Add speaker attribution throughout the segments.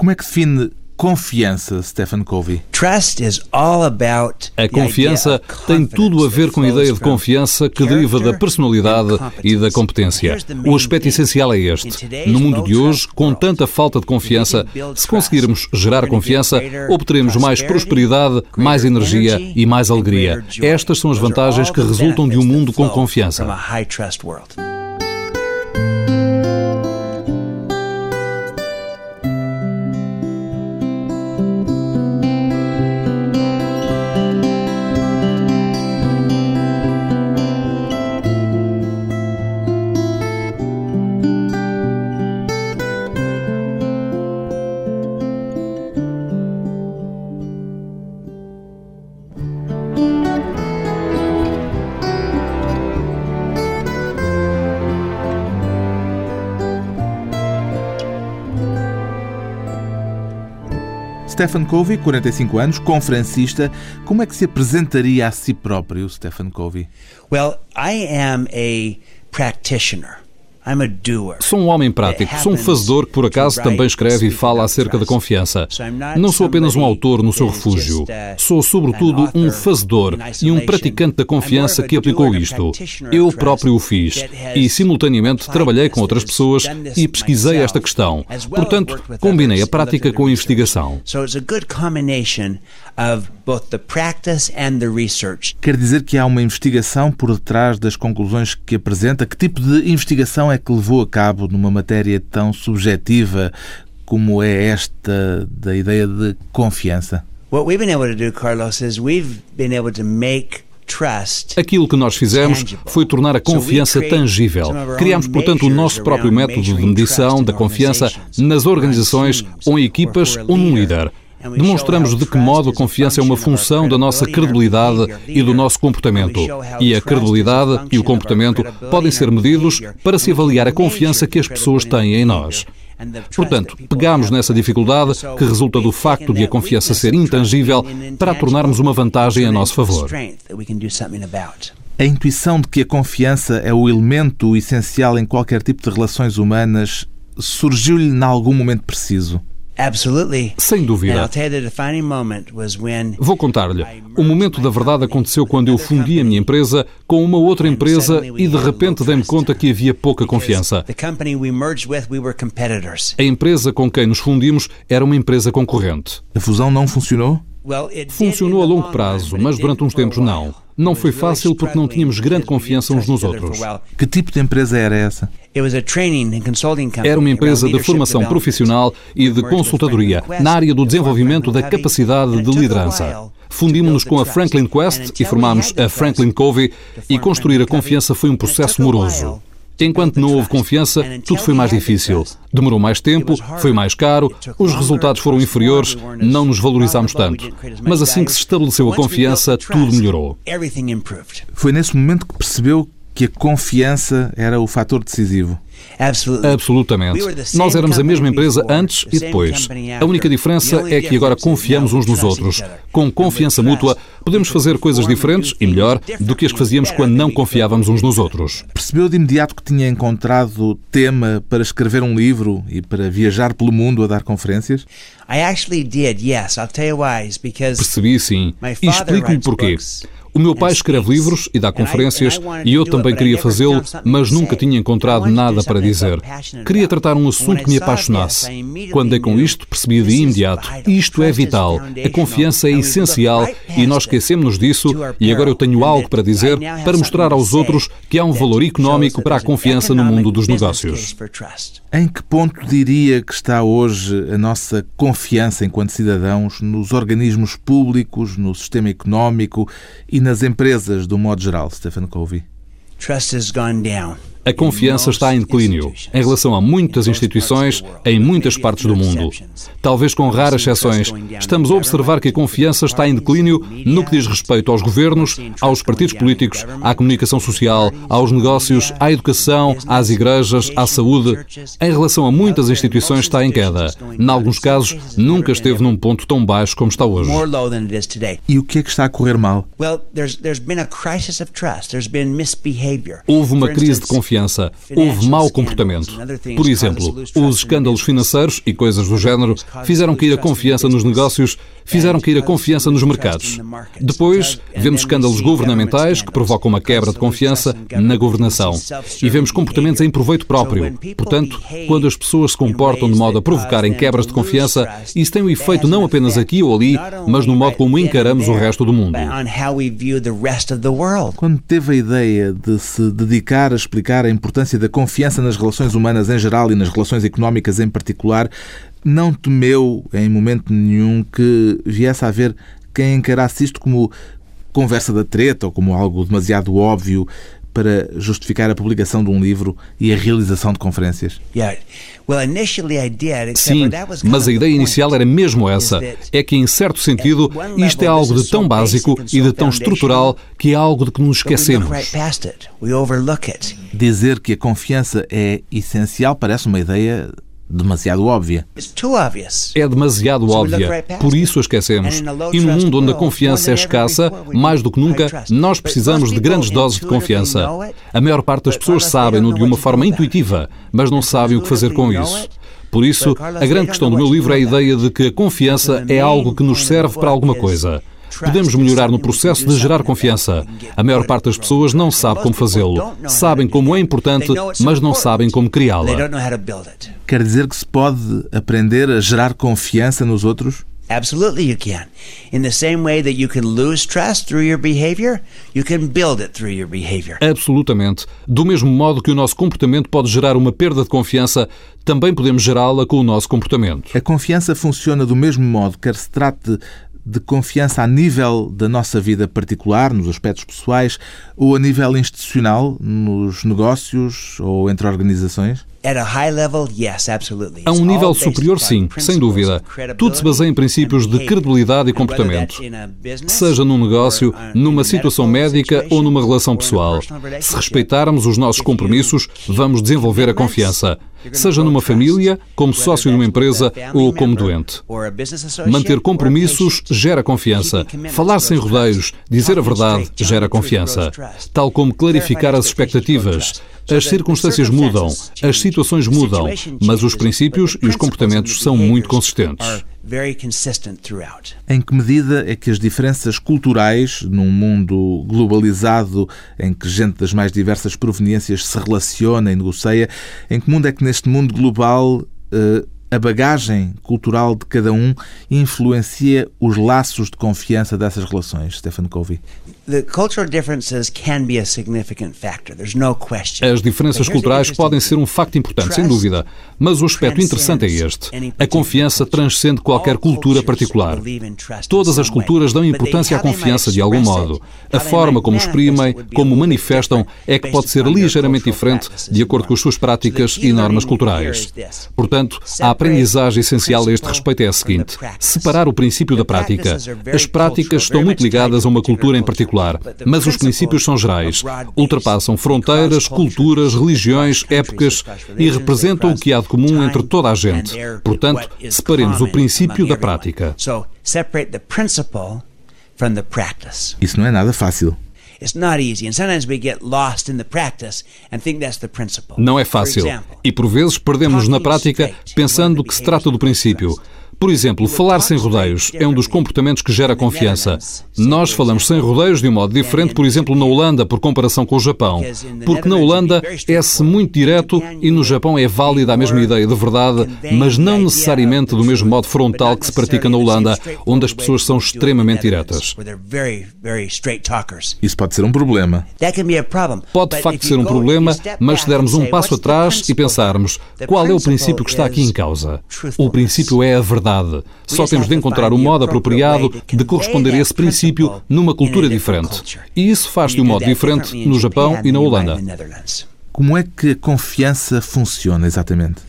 Speaker 1: Como é que define confiança, Stephen Covey?
Speaker 2: A confiança tem tudo a ver com a ideia de confiança que deriva da personalidade e da competência. O aspecto essencial é este. No mundo de hoje, com tanta falta de confiança, se conseguirmos gerar confiança, obteremos mais prosperidade, mais energia e mais alegria. Estas são as vantagens que resultam de um mundo com confiança.
Speaker 1: Stephen Covey, 45 anos, conferencista. Como é que se apresentaria a si próprio, Stephen Covey?
Speaker 3: Well, I am a practitioner.
Speaker 2: Sou um homem prático, sou um fazedor que por acaso também escreve e fala acerca da confiança. Não sou apenas um autor no seu refúgio. Sou, sobretudo, um fazedor e um praticante da confiança que aplicou isto. Eu próprio o fiz e, simultaneamente, trabalhei com outras pessoas e pesquisei esta questão. Portanto, combinei a prática com a investigação.
Speaker 1: Quer dizer que há uma investigação por detrás das conclusões que apresenta? Que tipo de investigação é que levou a cabo numa matéria tão subjetiva como é esta da ideia de confiança?
Speaker 3: What we've been able to do, Carlos, is we've been able to make
Speaker 2: Aquilo que nós fizemos foi tornar a confiança tangível. Criámos, portanto, o nosso próprio método de medição da confiança nas organizações ou em equipas ou num líder. Demonstramos de que modo a confiança é uma função da nossa credibilidade e do nosso comportamento. E a credibilidade e o comportamento podem ser medidos para se avaliar a confiança que as pessoas têm em nós. Portanto, pegamos nessa dificuldade que resulta do facto de a confiança ser intangível para a tornarmos uma vantagem a nosso favor.
Speaker 1: A intuição de que a confiança é o elemento essencial em qualquer tipo de relações humanas surgiu-lhe em algum momento preciso?
Speaker 2: Sem dúvida. Vou contar-lhe. O momento da verdade aconteceu quando eu fundi a minha empresa com uma outra empresa e de repente dei-me conta que havia pouca confiança. A empresa com quem nos fundimos era uma empresa concorrente.
Speaker 1: A fusão não funcionou?
Speaker 2: Funcionou a longo prazo, mas durante uns tempos não. Não foi fácil porque não tínhamos grande confiança uns nos outros.
Speaker 1: Que tipo de empresa era essa?
Speaker 2: Era uma empresa de formação profissional e de consultadoria na área do desenvolvimento da capacidade de liderança. Fundimos-nos com a Franklin Quest e formámos a Franklin Covey e construir a confiança foi um processo moroso. Enquanto não houve confiança, tudo foi mais difícil. Demorou mais tempo, foi mais caro, os resultados foram inferiores, não nos valorizámos tanto. Mas assim que se estabeleceu a confiança, tudo melhorou.
Speaker 1: Foi nesse momento que percebeu que a confiança era o fator decisivo.
Speaker 2: Absolutamente. Nós éramos a mesma empresa antes e depois. A única diferença é que agora confiamos uns nos outros. Com confiança mútua, podemos fazer coisas diferentes e melhor do que as que fazíamos quando não confiávamos uns nos outros.
Speaker 1: Percebeu de imediato que tinha encontrado tema para escrever um livro e para viajar pelo mundo a dar conferências?
Speaker 2: Percebi sim. E explico-lhe porquê. O meu pai escreve livros e dá conferências e eu também queria fazê-lo, mas nunca tinha encontrado nada para dizer. Queria tratar um assunto que me apaixonasse. Quando dei com isto, percebi de imediato. Isto é vital. A confiança é essencial e nós esquecemos-nos disso e agora eu tenho algo para dizer para mostrar aos outros que há um valor económico para a confiança no mundo dos negócios.
Speaker 1: Em que ponto diria que está hoje a nossa confiança enquanto cidadãos nos organismos públicos, no sistema económico e nas empresas, do modo geral, Stephen Covey?
Speaker 3: Trust has gone down.
Speaker 2: A confiança está em declínio em relação a muitas instituições em muitas partes do mundo. Talvez com raras exceções, estamos a observar que a confiança está em declínio no que diz respeito aos governos, aos partidos políticos, à comunicação social, aos negócios, à educação, às igrejas, à saúde. Em relação a muitas instituições está em queda. Em alguns casos, nunca esteve num ponto tão baixo como está hoje.
Speaker 1: E o que é que está a correr mal?
Speaker 2: Houve uma crise de confiança confiança, houve mau comportamento. Por exemplo, os escândalos financeiros e coisas do género fizeram cair a confiança nos negócios, fizeram cair a confiança nos mercados. Depois, vemos escândalos governamentais que provocam uma quebra de confiança na governação. E vemos comportamentos em proveito próprio. Portanto, quando as pessoas se comportam de modo a provocarem quebras de confiança, isso tem um efeito não apenas aqui ou ali, mas no modo como encaramos o resto do mundo.
Speaker 1: Quando teve a ideia de se dedicar a explicar a importância da confiança nas relações humanas em geral e nas relações económicas em particular, não temeu em momento nenhum que viesse a haver quem encarasse isto como conversa da treta ou como algo demasiado óbvio para justificar a publicação de um livro e a realização de conferências?
Speaker 2: Sim, mas a ideia inicial era mesmo essa. É que, em certo sentido, isto é algo de tão básico e de tão estrutural que é algo de que nos esquecemos.
Speaker 1: Dizer que a confiança é essencial parece uma ideia demasiado óbvia.
Speaker 2: É demasiado óbvia, por isso a esquecemos. E no mundo onde a confiança é escassa, mais do que nunca, nós precisamos de grandes doses de confiança. A maior parte das pessoas sabem-no de uma forma intuitiva, mas não sabem o que fazer com isso. Por isso, a grande questão do meu livro é a ideia de que a confiança é algo que nos serve para alguma coisa. Podemos melhorar no processo de gerar confiança. A maior parte das pessoas não sabe como fazê-lo. Sabem como é importante, mas não sabem como criá-la.
Speaker 1: Quer dizer que se pode aprender a gerar confiança nos outros?
Speaker 3: Absolutely, you can. In the same way that you can lose trust through your behavior, you can build it through your behavior.
Speaker 2: Absolutamente. Do mesmo modo que o nosso comportamento pode gerar uma perda de confiança, também podemos gerá-la com o nosso comportamento.
Speaker 1: A confiança funciona do mesmo modo, quer se trate de confiança a nível da nossa vida particular, nos aspectos pessoais, ou a nível institucional, nos negócios ou entre organizações?
Speaker 2: A um nível superior, sim, sem dúvida. Tudo se baseia em princípios de credibilidade e comportamento. Seja num negócio, numa situação médica ou numa relação pessoal. Se respeitarmos os nossos compromissos, vamos desenvolver a confiança. Seja numa família, como sócio numa empresa ou como doente. Manter compromissos gera confiança. Falar sem rodeios, dizer a verdade, gera confiança. Tal como clarificar as expectativas. As circunstâncias mudam, as situações mudam, mas os princípios e os comportamentos são muito consistentes.
Speaker 1: Em que medida é que as diferenças culturais, num mundo globalizado em que gente das mais diversas proveniências se relaciona e negocia, em que mundo é que neste mundo global eh, a bagagem cultural de cada um influencia os laços de confiança dessas relações, Stephen Covey?
Speaker 2: As diferenças culturais podem ser um facto importante, sem dúvida, mas o aspecto interessante é este. A confiança transcende qualquer cultura particular. Todas as culturas dão importância à confiança de algum modo. A forma como exprimem, como manifestam, é que pode ser ligeiramente diferente de acordo com as suas práticas e normas culturais. Portanto, a aprendizagem essencial a este respeito é a seguinte: separar o princípio da prática. As práticas estão muito ligadas a uma cultura em particular, mas os princípios são gerais. Ultrapassam fronteiras, culturas, religiões, épocas e representam o que há de comum entre toda a gente. Portanto, separemos o princípio da prática.
Speaker 1: Isso não é nada fácil.
Speaker 2: Não é fácil. E por vezes perdemos na prática pensando que se trata do princípio. Por exemplo, falar sem rodeios é um dos comportamentos que gera confiança. Nós falamos sem rodeios de um modo diferente, por exemplo, na Holanda, por comparação com o Japão. Porque na Holanda é-se muito direto e no Japão é válida a mesma ideia de verdade, mas não necessariamente do mesmo modo frontal que se pratica na Holanda, onde as pessoas são extremamente diretas.
Speaker 1: Isso pode ser um problema.
Speaker 2: Pode de facto ser um problema, mas se dermos um passo atrás e pensarmos qual é o princípio que está aqui em causa. O princípio é a verdade verdade. Só temos de encontrar o modo apropriado de corresponder a esse princípio numa cultura diferente. E isso faz de um modo diferente no Japão e na Holanda.
Speaker 1: Como é que a confiança funciona exatamente?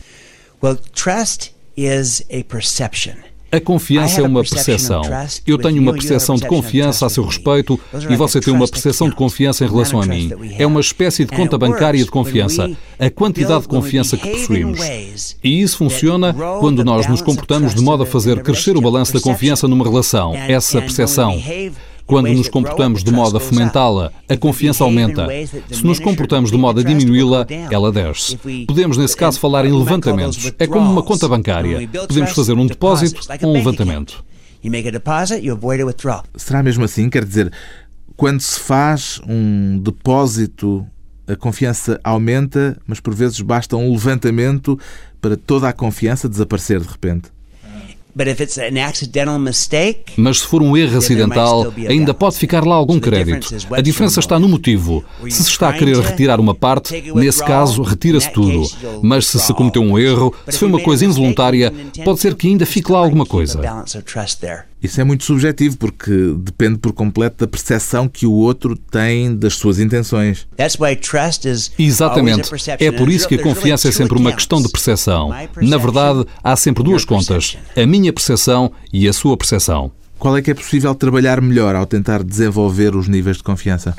Speaker 3: Well, trust is a perception.
Speaker 2: A confiança é uma percepção. Eu tenho uma percepção de confiança a seu respeito e você tem uma percepção de confiança em relação a mim. É uma espécie de conta bancária de confiança, a quantidade de confiança que possuímos. E isso funciona quando nós nos comportamos de modo a fazer crescer o balanço da confiança numa relação, essa percepção. Quando nos comportamos de modo a fomentá-la, a confiança aumenta. Se nos comportamos de modo a diminuí-la, ela desce. Podemos, nesse caso, falar em levantamentos. É como uma conta bancária. Podemos fazer um depósito ou um levantamento.
Speaker 1: Será mesmo assim? Quer dizer, quando se faz um depósito, a confiança aumenta, mas por vezes basta um levantamento para toda a confiança desaparecer de repente.
Speaker 2: Mas se for um erro acidental, ainda pode ficar lá algum crédito. A diferença está no motivo. Se se está a querer retirar uma parte, nesse caso, retira-se tudo. Mas se se cometeu um erro, se foi uma coisa involuntária, pode ser que ainda fique lá alguma coisa.
Speaker 1: Isso é muito subjetivo porque depende por completo da percepção que o outro tem das suas intenções.
Speaker 2: Exatamente. É por isso que a confiança é sempre uma questão de percepção. Na verdade, há sempre duas contas: a minha percepção e a sua percepção.
Speaker 1: Qual é que é possível trabalhar melhor ao tentar desenvolver os níveis de confiança?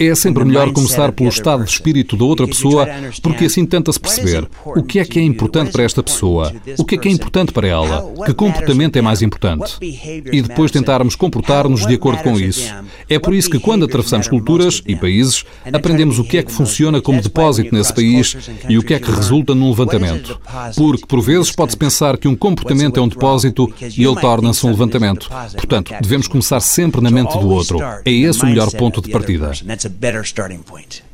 Speaker 2: É sempre melhor começar pelo estado de espírito da outra pessoa, porque assim tenta-se perceber o que é que é importante para esta pessoa, o que é que é importante para ela, que comportamento é mais importante. E depois tentarmos comportar-nos de acordo com isso. É por isso que quando atravessamos culturas e países, aprendemos o que é que funciona como depósito nesse país e o que é que resulta num levantamento. Porque, por vezes, pode-se pensar que um comportamento é um depósito e ele torna torna-se um levantamento. Portanto, devemos começar sempre na mente do outro. É esse o melhor ponto de partida.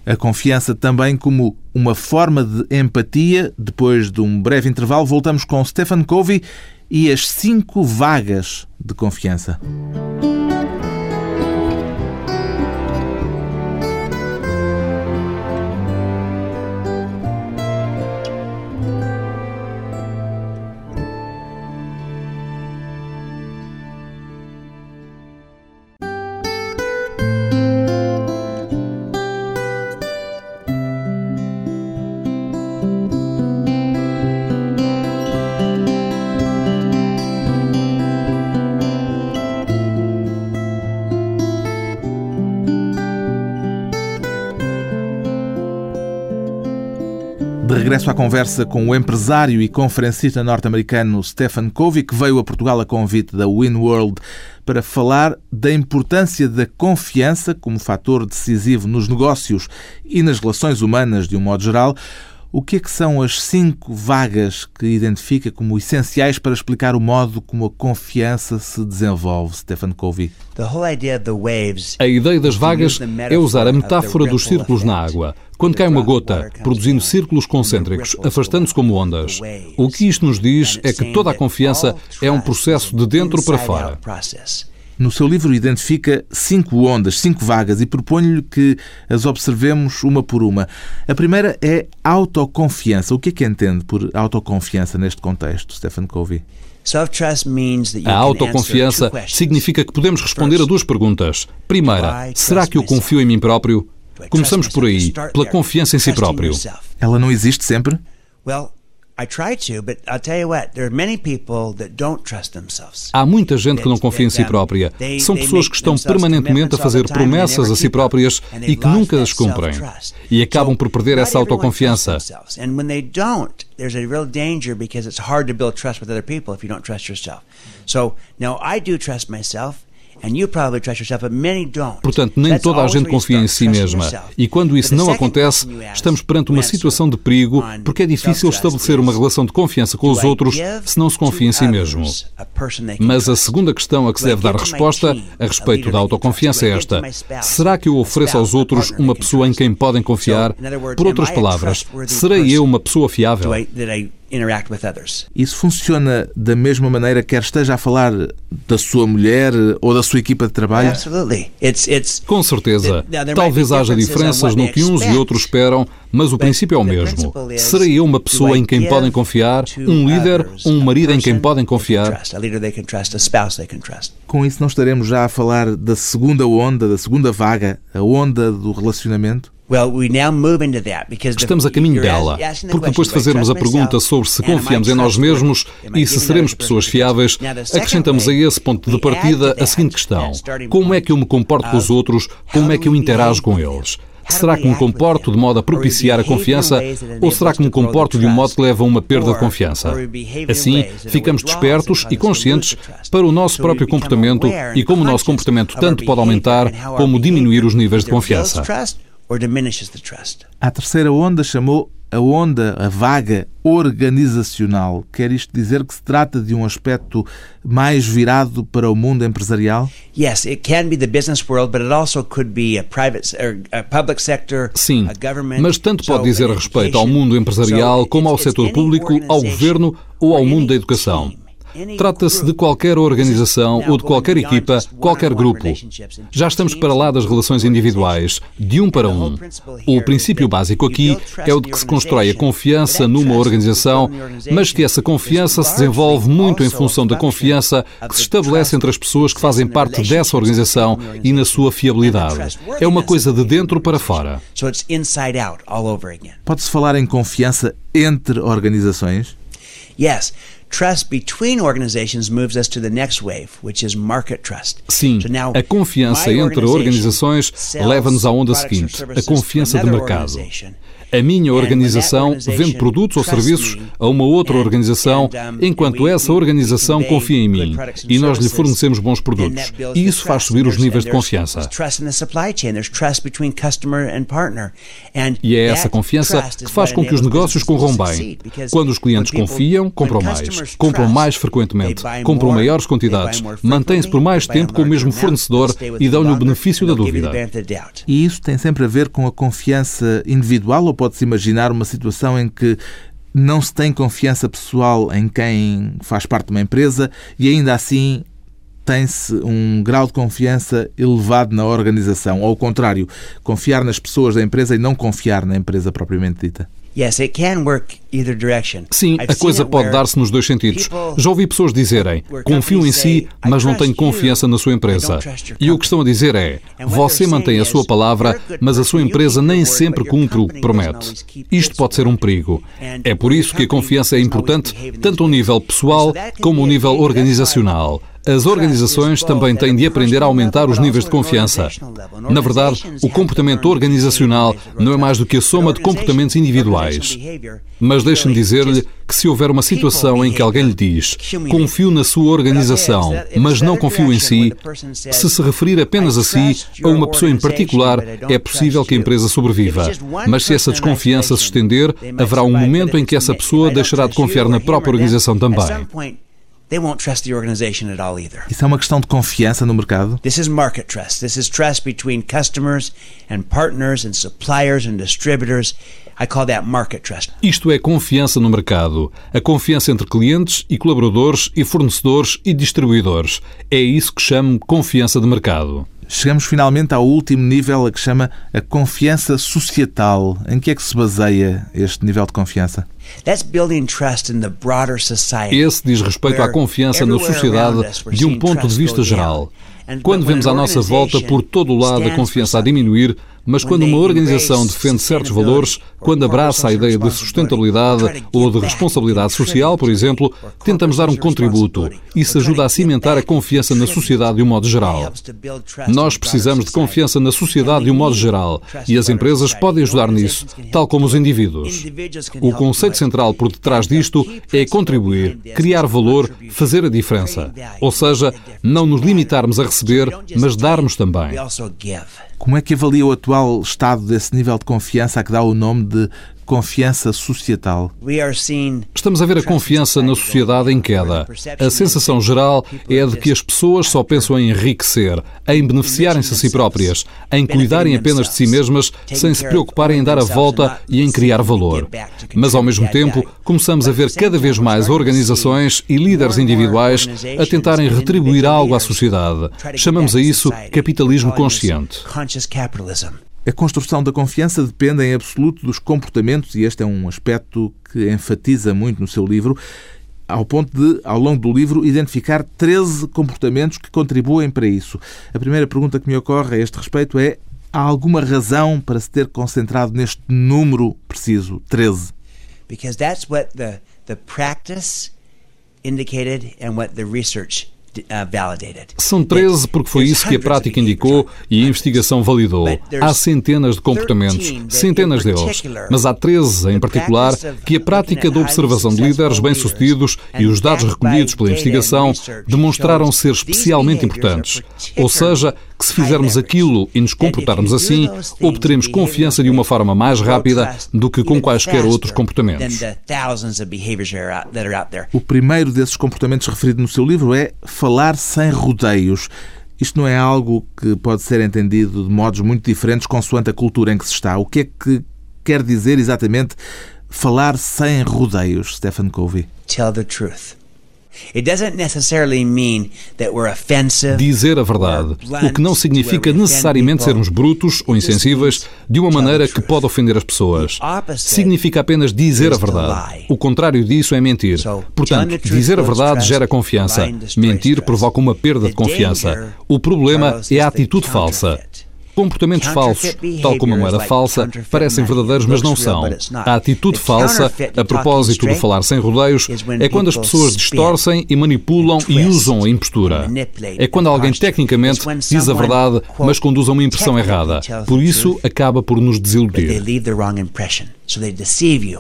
Speaker 1: A confiança também como uma forma de empatia. Depois de um breve intervalo, voltamos com Stephen Covey e as cinco vagas de confiança. De regresso à conversa com o empresário e conferencista norte-americano Stephen Covey, que veio a Portugal a convite da WinWorld para falar da importância da confiança como fator decisivo nos negócios e nas relações humanas de um modo geral. O que é que são as cinco vagas que identifica como essenciais para explicar o modo como a confiança se desenvolve, Stephen Covey?
Speaker 2: A ideia das vagas é usar a metáfora dos círculos na água. Quando cai uma gota, produzindo círculos concêntricos, afastando-se como ondas. O que isto nos diz é que toda a confiança é um processo de dentro para fora.
Speaker 1: No seu livro identifica cinco ondas, cinco vagas e proponho-lhe que as observemos uma por uma. A primeira é autoconfiança. O que é que entende por autoconfiança neste contexto, Stephen Covey?
Speaker 2: A autoconfiança significa que podemos responder a duas perguntas. Primeira, será que eu confio em mim próprio? Começamos por aí, pela confiança em si próprio.
Speaker 1: Ela não existe sempre?
Speaker 2: Há muita gente que não confia em si própria. São pessoas que estão permanentemente a fazer promessas a si próprias e que nunca as cumprem. E acabam por perder essa autoconfiança. There's a real danger because it's hard to build trust with other people if you don't trust yourself. So now I do trust myself. Portanto, nem toda a gente confia em si mesma. E quando isso não acontece, estamos perante uma situação de perigo, porque é difícil estabelecer uma relação de confiança com os outros se não se confia em si mesmo. Mas a segunda questão a que se deve dar resposta a respeito da autoconfiança é esta: será que eu ofereço aos outros uma pessoa em quem podem confiar? Por outras palavras, serei eu uma pessoa fiável?
Speaker 1: Interact with others. Isso funciona da mesma maneira quer esteja a falar da sua mulher ou da sua equipa de trabalho?
Speaker 2: Absolutely. It's, it's, Com certeza. Talvez haja diferenças no que uns e outros esperam, mas o princípio é o mesmo. Serei eu uma pessoa em quem podem confiar, um líder, um marido em quem podem confiar?
Speaker 1: Com isso não estaremos já a falar da segunda onda, da segunda vaga, a onda do relacionamento?
Speaker 2: Estamos a caminho dela, porque depois de fazermos a pergunta sobre se confiamos em nós mesmos e se seremos pessoas fiáveis, acrescentamos a esse ponto de partida a seguinte questão: como é que eu me comporto com os outros, como é que eu interajo com eles? Será que me comporto de modo a propiciar a confiança? ou será que me comporto de um modo que leva a uma perda de confiança? Assim, ficamos despertos e conscientes para o nosso próprio comportamento e como o nosso comportamento tanto pode aumentar como diminuir os níveis de confiança.
Speaker 1: A terceira onda chamou a onda, a vaga organizacional. Quer isto dizer que se trata de um aspecto mais virado para o mundo empresarial?
Speaker 3: Yes, it can be the business world, but it also could be a private or a public sector,
Speaker 2: Sim, mas tanto pode dizer respeito ao mundo empresarial como ao setor público, ao governo ou ao mundo da educação. Trata-se de qualquer organização ou de qualquer equipa, qualquer grupo. Já estamos para lá das relações individuais, de um para um. O princípio básico aqui é o de que se constrói a confiança numa organização, mas que essa confiança se desenvolve muito em função da confiança que se estabelece entre as pessoas que fazem parte dessa organização e na sua fiabilidade. É uma coisa de dentro para fora.
Speaker 1: Pode-se falar em confiança entre organizações?
Speaker 3: Yes. Trust between organizations moves us to the next wave, which is market trust.
Speaker 2: Sim, a confiança entre organizações leva-nos à onda seguinte, a confiança de mercado. A minha organização vende produtos ou serviços a uma outra organização, enquanto essa organização confia em mim e nós lhe fornecemos bons produtos. E isso faz subir os níveis de confiança. E é essa confiança que faz com que os negócios corram bem. Quando os clientes confiam, compram mais, compram mais frequentemente, compram maiores quantidades, mantêm-se por mais tempo com o mesmo fornecedor e dão-lhe o benefício da dúvida.
Speaker 1: E isso tem sempre a ver com a confiança individual ou pode-se imaginar uma situação em que não se tem confiança pessoal em quem faz parte de uma empresa e ainda assim tem-se um grau de confiança elevado na organização, ou ao contrário, confiar nas pessoas da empresa e não confiar na empresa propriamente dita.
Speaker 2: Sim, a coisa pode dar-se nos dois sentidos. Já ouvi pessoas dizerem: confio em si, mas não tenho confiança na sua empresa. E o que estão a dizer é: você mantém a sua palavra, mas a sua empresa nem sempre cumpre o que promete. Isto pode ser um perigo. É por isso que a confiança é importante, tanto ao nível pessoal como ao nível organizacional. As organizações também têm de aprender a aumentar os níveis de confiança. Na verdade, o comportamento organizacional não é mais do que a soma de comportamentos individuais. Mas deixe-me dizer-lhe que se houver uma situação em que alguém lhe diz confio na sua organização, mas não confio em si, se se referir apenas a si ou uma pessoa em particular, é possível que a empresa sobreviva. Mas se essa desconfiança se estender, haverá um momento em que essa pessoa deixará de confiar na própria organização também.
Speaker 1: They won't trust the organization at all either. Isso é uma questão de confiança no mercado?
Speaker 3: This is market trust. This is trust between customers and partners and suppliers and distributors. I call that market trust.
Speaker 2: Isto é confiança no mercado. A confiança entre clientes e colaboradores e fornecedores e distribuidores. É isso que chamo confiança de mercado.
Speaker 1: Chegamos finalmente ao último nível, a que chama a confiança societal. Em que é que se baseia este nível de confiança?
Speaker 2: Esse diz respeito à confiança na sociedade de um ponto de vista geral. Quando vemos à nossa volta por todo o lado a confiança a diminuir, mas quando uma organização defende certos valores, quando abraça a ideia de sustentabilidade ou de responsabilidade social, por exemplo, tentamos dar um contributo. Isso ajuda a cimentar a confiança na sociedade de um modo geral. Nós precisamos de confiança na sociedade de um modo geral e as empresas podem ajudar nisso, tal como os indivíduos. O conceito central por detrás disto é contribuir, criar valor, fazer a diferença. Ou seja, não nos limitarmos a receber, mas darmos também.
Speaker 1: Como é que avalia o atual estado desse nível de confiança a que dá o nome de confiança societal?
Speaker 2: Estamos a ver a confiança na sociedade em queda. A sensação geral é de que as pessoas só pensam em enriquecer, em beneficiarem-se a si próprias, em cuidarem apenas de si mesmas, sem se preocuparem em dar a volta e em criar valor. Mas, ao mesmo tempo, começamos a ver cada vez mais organizações e líderes individuais a tentarem retribuir algo à sociedade. Chamamos a isso capitalismo consciente.
Speaker 1: A construção da confiança depende em absoluto dos comportamentos, e este é um aspecto que enfatiza muito no seu livro, ao ponto de, ao longo do livro, identificar 13 comportamentos que contribuem para isso. A primeira pergunta que me ocorre a este respeito é: há alguma razão para se ter concentrado neste número preciso, 13?
Speaker 3: Because that's what the, the practice indicated and what the research
Speaker 2: São 13 porque foi isso que a prática indicou e a investigação validou. Há centenas de comportamentos, centenas deles, mas há 13 em particular que a prática da observação de líderes bem-sucedidos e os dados recolhidos pela investigação demonstraram ser especialmente importantes. Ou seja, que se fizermos aquilo e nos comportarmos assim, obteremos confiança de uma forma mais rápida do que com quaisquer outros comportamentos.
Speaker 1: O primeiro desses comportamentos referido no seu livro é falar sem rodeios. Isto não é algo que pode ser entendido de modos muito diferentes consoante a cultura em que se está. O que é que quer dizer exatamente falar sem rodeios, Stephen Covey?
Speaker 3: Tell the truth.
Speaker 2: Dizer a verdade, o que não significa necessariamente sermos brutos ou insensíveis de uma maneira que pode ofender as pessoas. Significa apenas dizer a verdade. O contrário disso é mentir. Portanto, dizer a verdade gera confiança. Mentir provoca uma perda de confiança. O problema é a atitude falsa. Comportamentos falsos, tal como a moeda falsa, parecem verdadeiros, mas não são. A atitude falsa, a propósito de falar sem rodeios, é quando as pessoas distorcem e manipulam e usam a impostura. É quando alguém tecnicamente diz a verdade, mas conduz a uma impressão errada. Por isso, acaba por nos desiludir.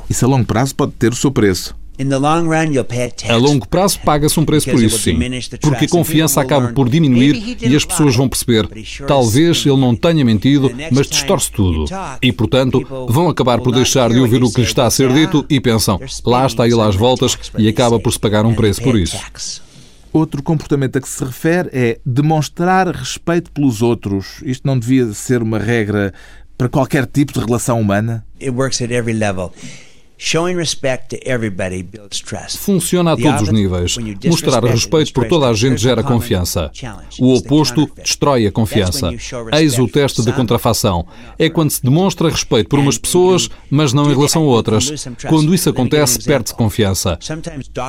Speaker 1: Isso a longo prazo pode ter o seu preço.
Speaker 2: A longo prazo paga-se um preço por isso, sim. Porque a confiança acaba por diminuir e as pessoas vão perceber talvez ele não tenha mentido, mas distorce tudo. E, portanto, vão acabar por deixar de ouvir o que lhe está a ser dito e pensam, lá está ele às voltas e acaba por se pagar um preço por isso.
Speaker 1: Outro comportamento a que se refere é demonstrar respeito pelos outros. Isto não devia ser uma regra para qualquer tipo de relação humana?
Speaker 3: It works at every level.
Speaker 2: Funciona a todos os níveis. Mostrar respeito por toda a gente gera confiança. O oposto destrói a confiança. Eis o teste de contrafação. É quando se demonstra respeito por umas pessoas, mas não em relação a outras. Quando isso acontece, perde-se confiança.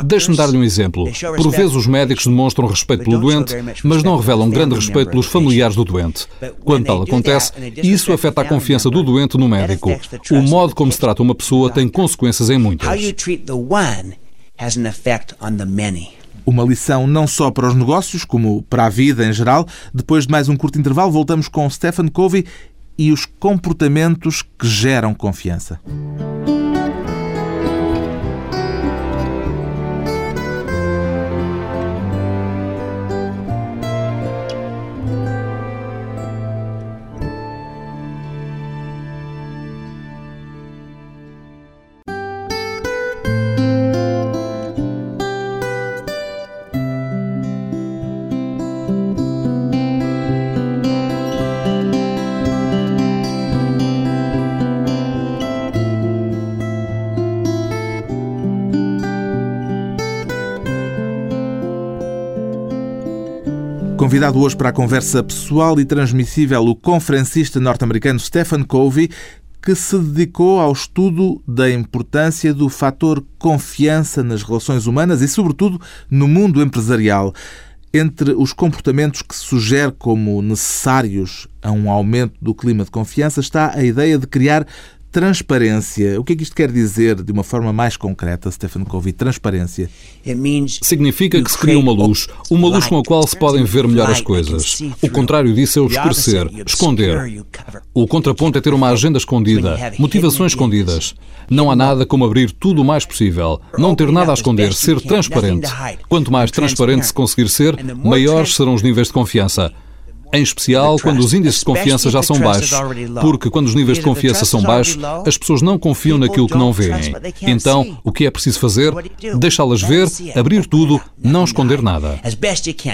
Speaker 2: Deixe-me dar-lhe um exemplo. Por vezes os médicos demonstram respeito pelo doente, mas não revelam grande respeito pelos familiares do doente. Quando tal acontece, isso afeta a confiança do doente no médico. O modo como se trata uma pessoa tem consequências consequências em muitas.
Speaker 1: Uma lição não só para os negócios, como para a vida em geral. Depois de mais um curto intervalo, voltamos com Stephen Covey e os comportamentos que geram confiança. Convidado hoje para a conversa pessoal e transmissível o conferencista norte-americano Stephen Covey, que se dedicou ao estudo da importância do fator confiança nas relações humanas e, sobretudo, no mundo empresarial. Entre os comportamentos que sugere como necessários a um aumento do clima de confiança está a ideia de criar Transparência. O que é que isto quer dizer de uma forma mais concreta, Stephen Covey? Transparência.
Speaker 2: Significa que se cria uma luz, uma luz com a qual se podem ver melhor as coisas. O contrário disso é o escurecer, esconder. O contraponto é ter uma agenda escondida, motivações escondidas. Não há nada como abrir tudo o mais possível, não ter nada a esconder, ser transparente. Quanto mais transparente se conseguir ser, maiores serão os níveis de confiança em especial quando os índices de confiança já são baixos, porque quando os níveis de confiança são baixos, as pessoas não confiam naquilo que não veem. Então, o que é preciso fazer? Deixá-las ver, abrir tudo, não esconder nada.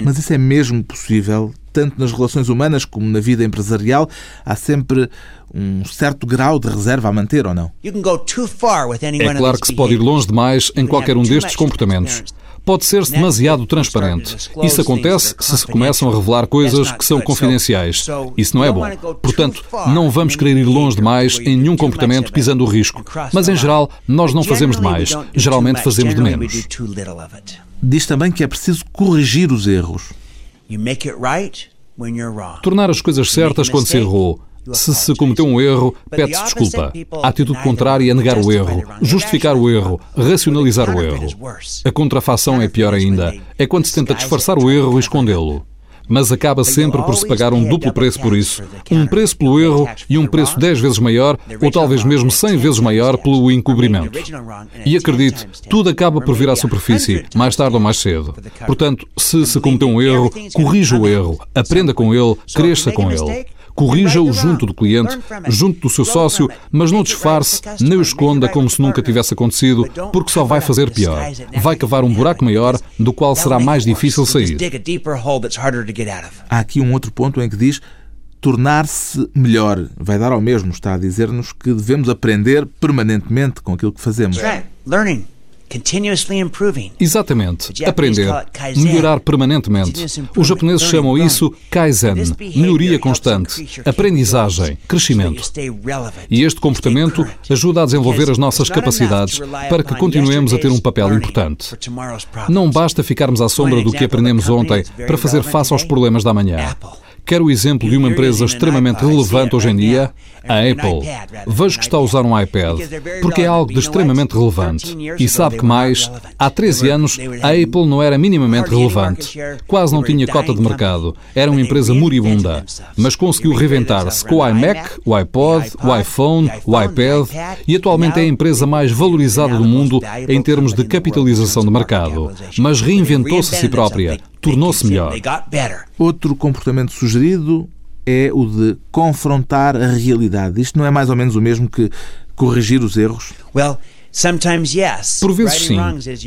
Speaker 1: Mas isso é mesmo possível? Tanto nas relações humanas como na vida empresarial, há sempre um certo grau de reserva a manter ou não?
Speaker 2: É claro que se pode ir longe demais em qualquer um destes comportamentos pode ser-se demasiado transparente. Isso acontece se se começam a revelar coisas que são confidenciais. Isso não é bom. Portanto, não vamos querer ir longe demais em nenhum comportamento pisando o risco. Mas, em geral, nós não fazemos demais. Geralmente fazemos de menos.
Speaker 1: Diz também que é preciso corrigir os erros.
Speaker 2: Tornar as coisas certas quando se errou. Se se cometeu um erro, pede-se desculpa. A atitude contrária é negar o erro, justificar o erro, racionalizar o erro. A contrafação é pior ainda. É quando se tenta disfarçar o erro e escondê-lo mas acaba sempre por se pagar um duplo preço por isso. Um preço pelo erro e um preço 10 vezes maior, ou talvez mesmo 100 vezes maior pelo encobrimento. E acredite, tudo acaba por vir à superfície, mais tarde ou mais cedo. Portanto, se se cometeu um erro, corrija o erro, aprenda com ele, cresça com ele. Corrija-o junto do cliente, junto do seu sócio, mas não disfarce nem o esconda como se nunca tivesse acontecido, porque só vai fazer pior. Vai cavar um buraco maior do qual será mais difícil sair.
Speaker 1: Há aqui um outro ponto em que diz tornar-se melhor. Vai dar ao mesmo, está a dizer-nos que devemos aprender permanentemente com aquilo que fazemos.
Speaker 3: Learning.
Speaker 2: Exatamente. Aprender. Melhorar permanentemente. Os japoneses chamam isso Kaizen. melhoria constante, aprendizagem, crescimento. E este comportamento ajuda a desenvolver as nossas capacidades para que continuemos a ter um papel importante. Não basta ficarmos à sombra do que aprendemos ontem para fazer face aos problemas da manhã. Quer o exemplo de uma empresa extremamente relevante hoje em dia? A Apple. Vejo que está a usar um iPad, porque é algo de extremamente relevante. E sabe que mais? Há 13 anos, a Apple não era minimamente relevante. Quase não tinha cota de mercado. Era uma empresa moribunda. Mas conseguiu reinventar-se com o iMac, o iPod, o iPhone, o iPad e atualmente é a empresa mais valorizada do mundo em termos de capitalização de mercado. Mas reinventou-se a si própria, tornou-se melhor.
Speaker 1: Outro comportamento sugerido é o de confrontar a realidade. Isto não é mais ou menos o mesmo que corrigir os erros?
Speaker 3: Well,
Speaker 2: por vezes sim.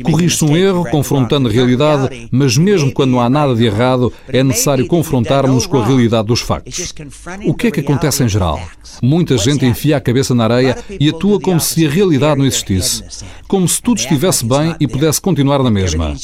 Speaker 2: Corrige-se um erro confrontando a realidade, mas mesmo quando não há nada de errado, é necessário confrontarmos com a realidade dos factos. O que é que acontece em geral? Muita gente enfia a cabeça na areia e atua como se a realidade não existisse. Como se tudo estivesse bem e pudesse continuar na mesma.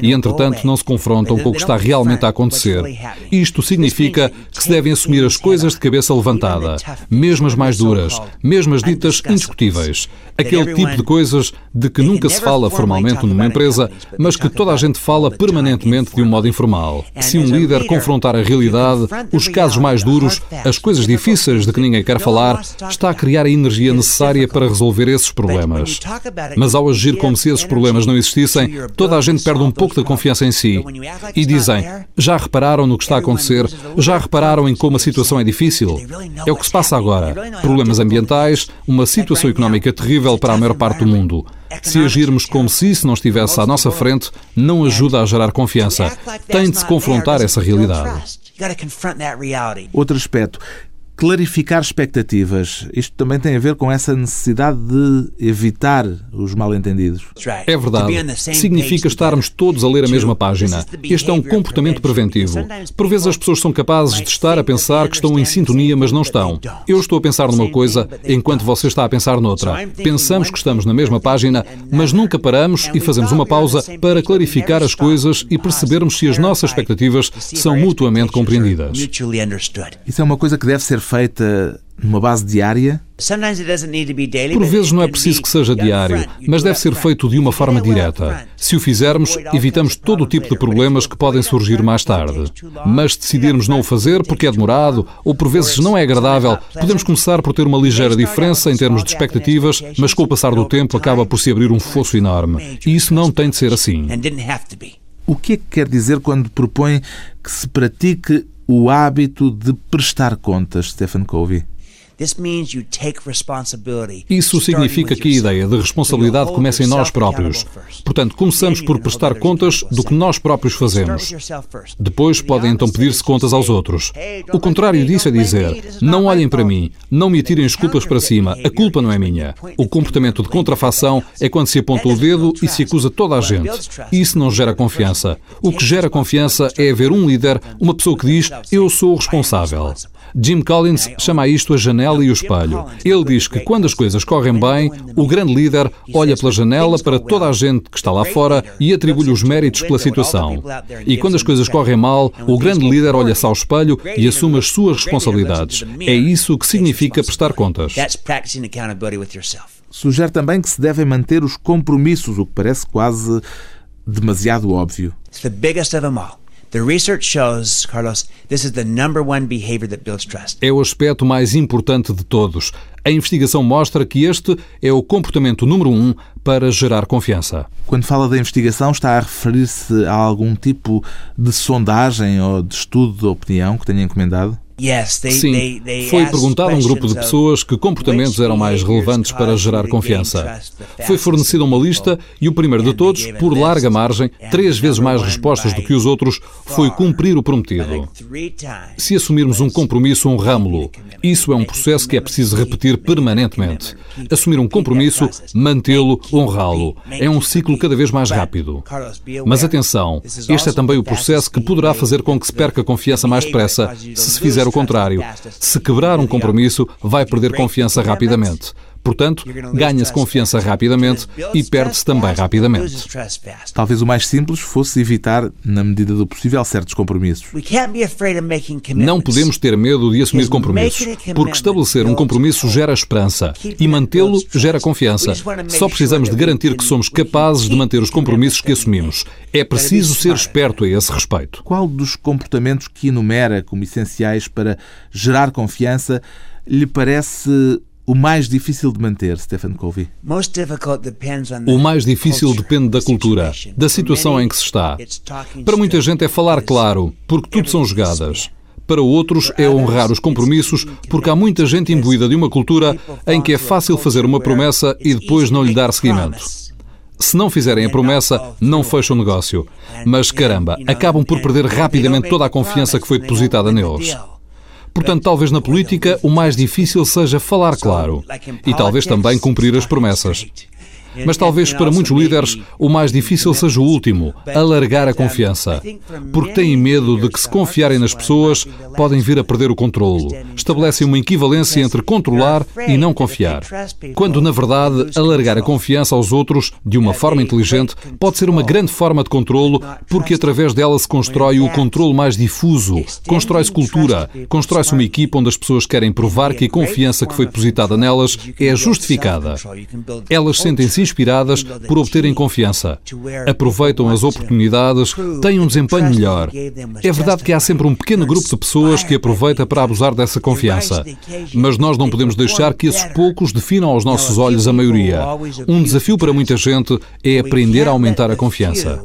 Speaker 2: E, entretanto, não se confrontam com o que está realmente a acontecer. Isto significa que se devem assumir as coisas de cabeça levantada, mesmo as mais duras, mesmo as ditas indiscutíveis. Aquele tipo de coisas de que nunca se fala formalmente numa empresa, mas que toda a gente fala permanentemente de um modo informal. Se um líder confrontar a realidade, os casos mais duros, as coisas difíceis de que ninguém quer falar, está a criar a energia necessária para resolver esses problemas. Mas ao agir como se esses problemas não existissem, toda a gente perde um pouco da confiança em si. E dizem: já repararam no que está a acontecer? Já repararam em como a situação é difícil? É o que se passa agora. Problemas ambientais, uma situação económica terrível para a maior parte parte do mundo. Se agirmos como se isso não estivesse à nossa frente, não ajuda a gerar confiança. Tem de se confrontar essa realidade.
Speaker 1: Outro aspecto clarificar expectativas. Isto também tem a ver com essa necessidade de evitar os mal-entendidos.
Speaker 2: É verdade. Significa estarmos todos a ler a mesma página. Este é um comportamento preventivo. Por vezes as pessoas são capazes de estar a pensar que estão em sintonia, mas não estão. Eu estou a pensar numa coisa enquanto você está a pensar noutra. Pensamos que estamos na mesma página, mas nunca paramos e fazemos uma pausa para clarificar as coisas e percebermos se as nossas expectativas são mutuamente compreendidas.
Speaker 1: Isso é uma coisa que deve ser feita numa base diária?
Speaker 2: Por vezes não é preciso que seja diário, mas deve ser feito de uma forma direta. Se o fizermos, evitamos todo o tipo de problemas que podem surgir mais tarde. Mas se decidirmos não o fazer porque é demorado ou por vezes não é agradável, podemos começar por ter uma ligeira diferença em termos de expectativas, mas com o passar do tempo acaba por se abrir um fosso enorme. E isso não tem de ser assim.
Speaker 1: O que é que quer dizer quando propõe que se pratique o hábito de prestar contas, Stephen Covey.
Speaker 2: Isso significa que a ideia de responsabilidade começa em nós próprios. Portanto, começamos por prestar contas do que nós próprios fazemos. Depois podem então pedir-se contas aos outros. O contrário disso é dizer: não olhem para mim, não me atirem as culpas para cima, a culpa não é minha. O comportamento de contrafação é quando se aponta o dedo e se acusa toda a gente. Isso não gera confiança. O que gera confiança é haver um líder, uma pessoa que diz: eu sou o responsável. Jim Collins chama isto a janela e o espelho. Ele diz que quando as coisas correm bem, o grande líder olha pela janela para toda a gente que está lá fora e atribui-lhe os méritos pela situação. E quando as coisas correm mal, o grande líder olha-se ao espelho e assume as suas responsabilidades. É isso que significa prestar contas.
Speaker 1: Sugere também que se devem manter os compromissos, o que parece quase demasiado óbvio.
Speaker 2: É o aspecto mais importante de todos. A investigação mostra que este é o comportamento número um para gerar confiança.
Speaker 1: Quando fala da investigação, está a referir-se a algum tipo de sondagem ou de estudo de opinião que tenha encomendado?
Speaker 2: Sim, foi perguntado a um grupo de pessoas que comportamentos eram mais relevantes para gerar confiança. Foi fornecida uma lista e o primeiro de todos, por larga margem, três vezes mais respostas do que os outros, foi cumprir o prometido. Se assumirmos um compromisso, honramo-lo. Isso é um processo que é preciso repetir permanentemente. Assumir um compromisso, mantê-lo, honrá-lo. É um ciclo cada vez mais rápido. Mas atenção, este é também o processo que poderá fazer com que se perca a confiança mais depressa se se fizer o contrário. Se quebrar um compromisso, vai perder confiança rapidamente. Portanto, ganha-se confiança rapidamente e perde-se também rapidamente.
Speaker 1: Talvez o mais simples fosse evitar, na medida do possível, certos compromissos.
Speaker 2: Não podemos ter medo de assumir compromissos, porque estabelecer um compromisso gera esperança e mantê-lo gera confiança. Só precisamos de garantir que somos capazes de manter os compromissos que assumimos. É preciso ser esperto a esse respeito.
Speaker 1: Qual dos comportamentos que enumera como essenciais para gerar confiança lhe parece o mais difícil de manter, Stephen Covey?
Speaker 2: O mais difícil depende da cultura, da situação em que se está. Para muita gente é falar claro, porque tudo são jogadas. Para outros é honrar os compromissos, porque há muita gente imbuída de uma cultura em que é fácil fazer uma promessa e depois não lhe dar seguimento. Se não fizerem a promessa, não fecham o negócio. Mas caramba, acabam por perder rapidamente toda a confiança que foi depositada neles. Portanto, talvez na política o mais difícil seja falar claro e talvez também cumprir as promessas. Mas talvez para muitos líderes o mais difícil seja o último, alargar a confiança. Porque têm medo de que, se confiarem nas pessoas, podem vir a perder o controlo. Estabelecem uma equivalência entre controlar e não confiar. Quando, na verdade, alargar a confiança aos outros de uma forma inteligente pode ser uma grande forma de controlo, porque através dela se constrói o controlo mais difuso, constrói-se cultura, constrói-se uma equipa onde as pessoas querem provar que a confiança que foi depositada nelas é justificada. Elas sentem-se inspiradas por obterem confiança. Aproveitam as oportunidades, têm um desempenho melhor. É verdade que há sempre um pequeno grupo de pessoas que aproveita para abusar dessa confiança. Mas nós não podemos deixar que esses poucos definam aos nossos olhos a maioria. Um desafio para muita gente é aprender a aumentar a confiança.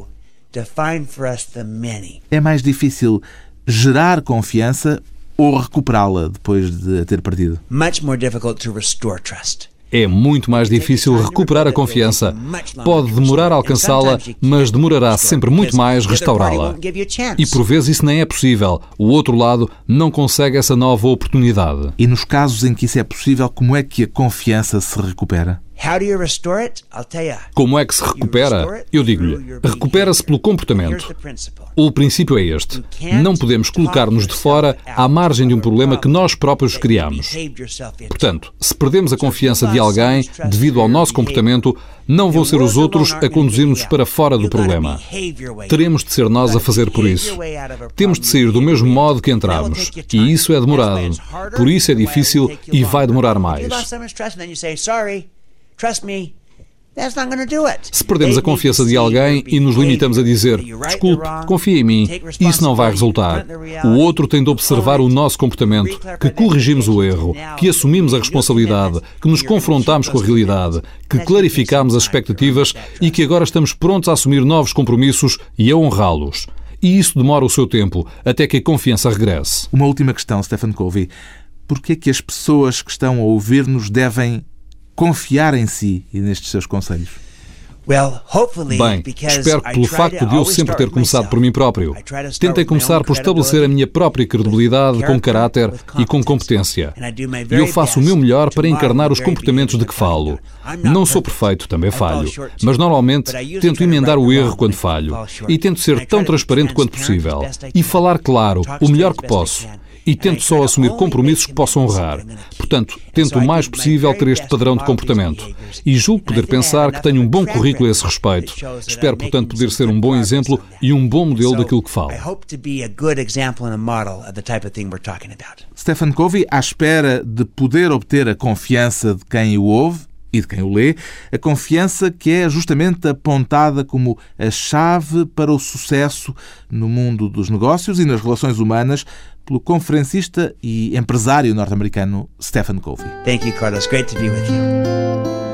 Speaker 1: É mais difícil gerar confiança ou recuperá-la depois de a ter perdido?
Speaker 3: Much more difficult to restore trust.
Speaker 2: É muito mais difícil recuperar a confiança. Pode demorar a alcançá-la, mas demorará sempre muito mais restaurá-la. E por vezes isso nem é possível. O outro lado não consegue essa nova oportunidade.
Speaker 1: E nos casos em que isso é possível, como é que a confiança se recupera?
Speaker 2: Como é que se recupera? Eu digo-lhe, recupera-se pelo comportamento. O princípio é este. Não podemos colocar-nos de fora à margem de um problema que nós próprios criamos. Portanto, se perdemos a confiança de alguém devido ao nosso comportamento, não vão ser os outros a conduzir-nos para fora do problema. Teremos de ser nós a fazer por isso. Temos de sair do mesmo modo que entramos. E isso é demorado. Por isso é difícil e vai demorar mais.
Speaker 3: Trust me,
Speaker 2: se perdemos a confiança de alguém e nos limitamos a dizer desculpe, confia em mim, isso não vai resultar. O outro tem de observar o nosso comportamento, que corrigimos o erro, que assumimos a responsabilidade, que nos confrontamos com a realidade, que clarificamos as expectativas e que agora estamos prontos a assumir novos compromissos e a honrá-los. E isso demora o seu tempo, até que a confiança regresse.
Speaker 1: Uma última questão, Stephen Covey. Por que é que as pessoas que estão a ouvir-nos devem confiar em si e nestes seus conselhos?
Speaker 2: Bem, espero que pelo facto de eu sempre ter começado por mim próprio, tentei começar por estabelecer a minha própria credibilidade com caráter e com competência. E eu faço o meu melhor para encarnar os comportamentos de que falo. Não sou perfeito, também falho, mas normalmente tento emendar o erro quando falho. e tento ser tão transparente quanto possível. e falar claro, o melhor que posso e tento só assumir compromissos que posso honrar. Portanto, tento o mais possível ter este padrão de comportamento. E julgo poder pensar que tenho um bom currículo a esse respeito. Espero, portanto, poder ser um bom exemplo e um bom modelo daquilo que falo.
Speaker 1: Stephen Covey, à espera de poder obter a confiança de quem o ouve, e de quem o lê, a confiança que é justamente apontada como a chave para o sucesso no mundo dos negócios e nas relações humanas pelo conferencista e empresário norte-americano Stephen Covey.
Speaker 3: Thank you, Carlos. Great to be with you.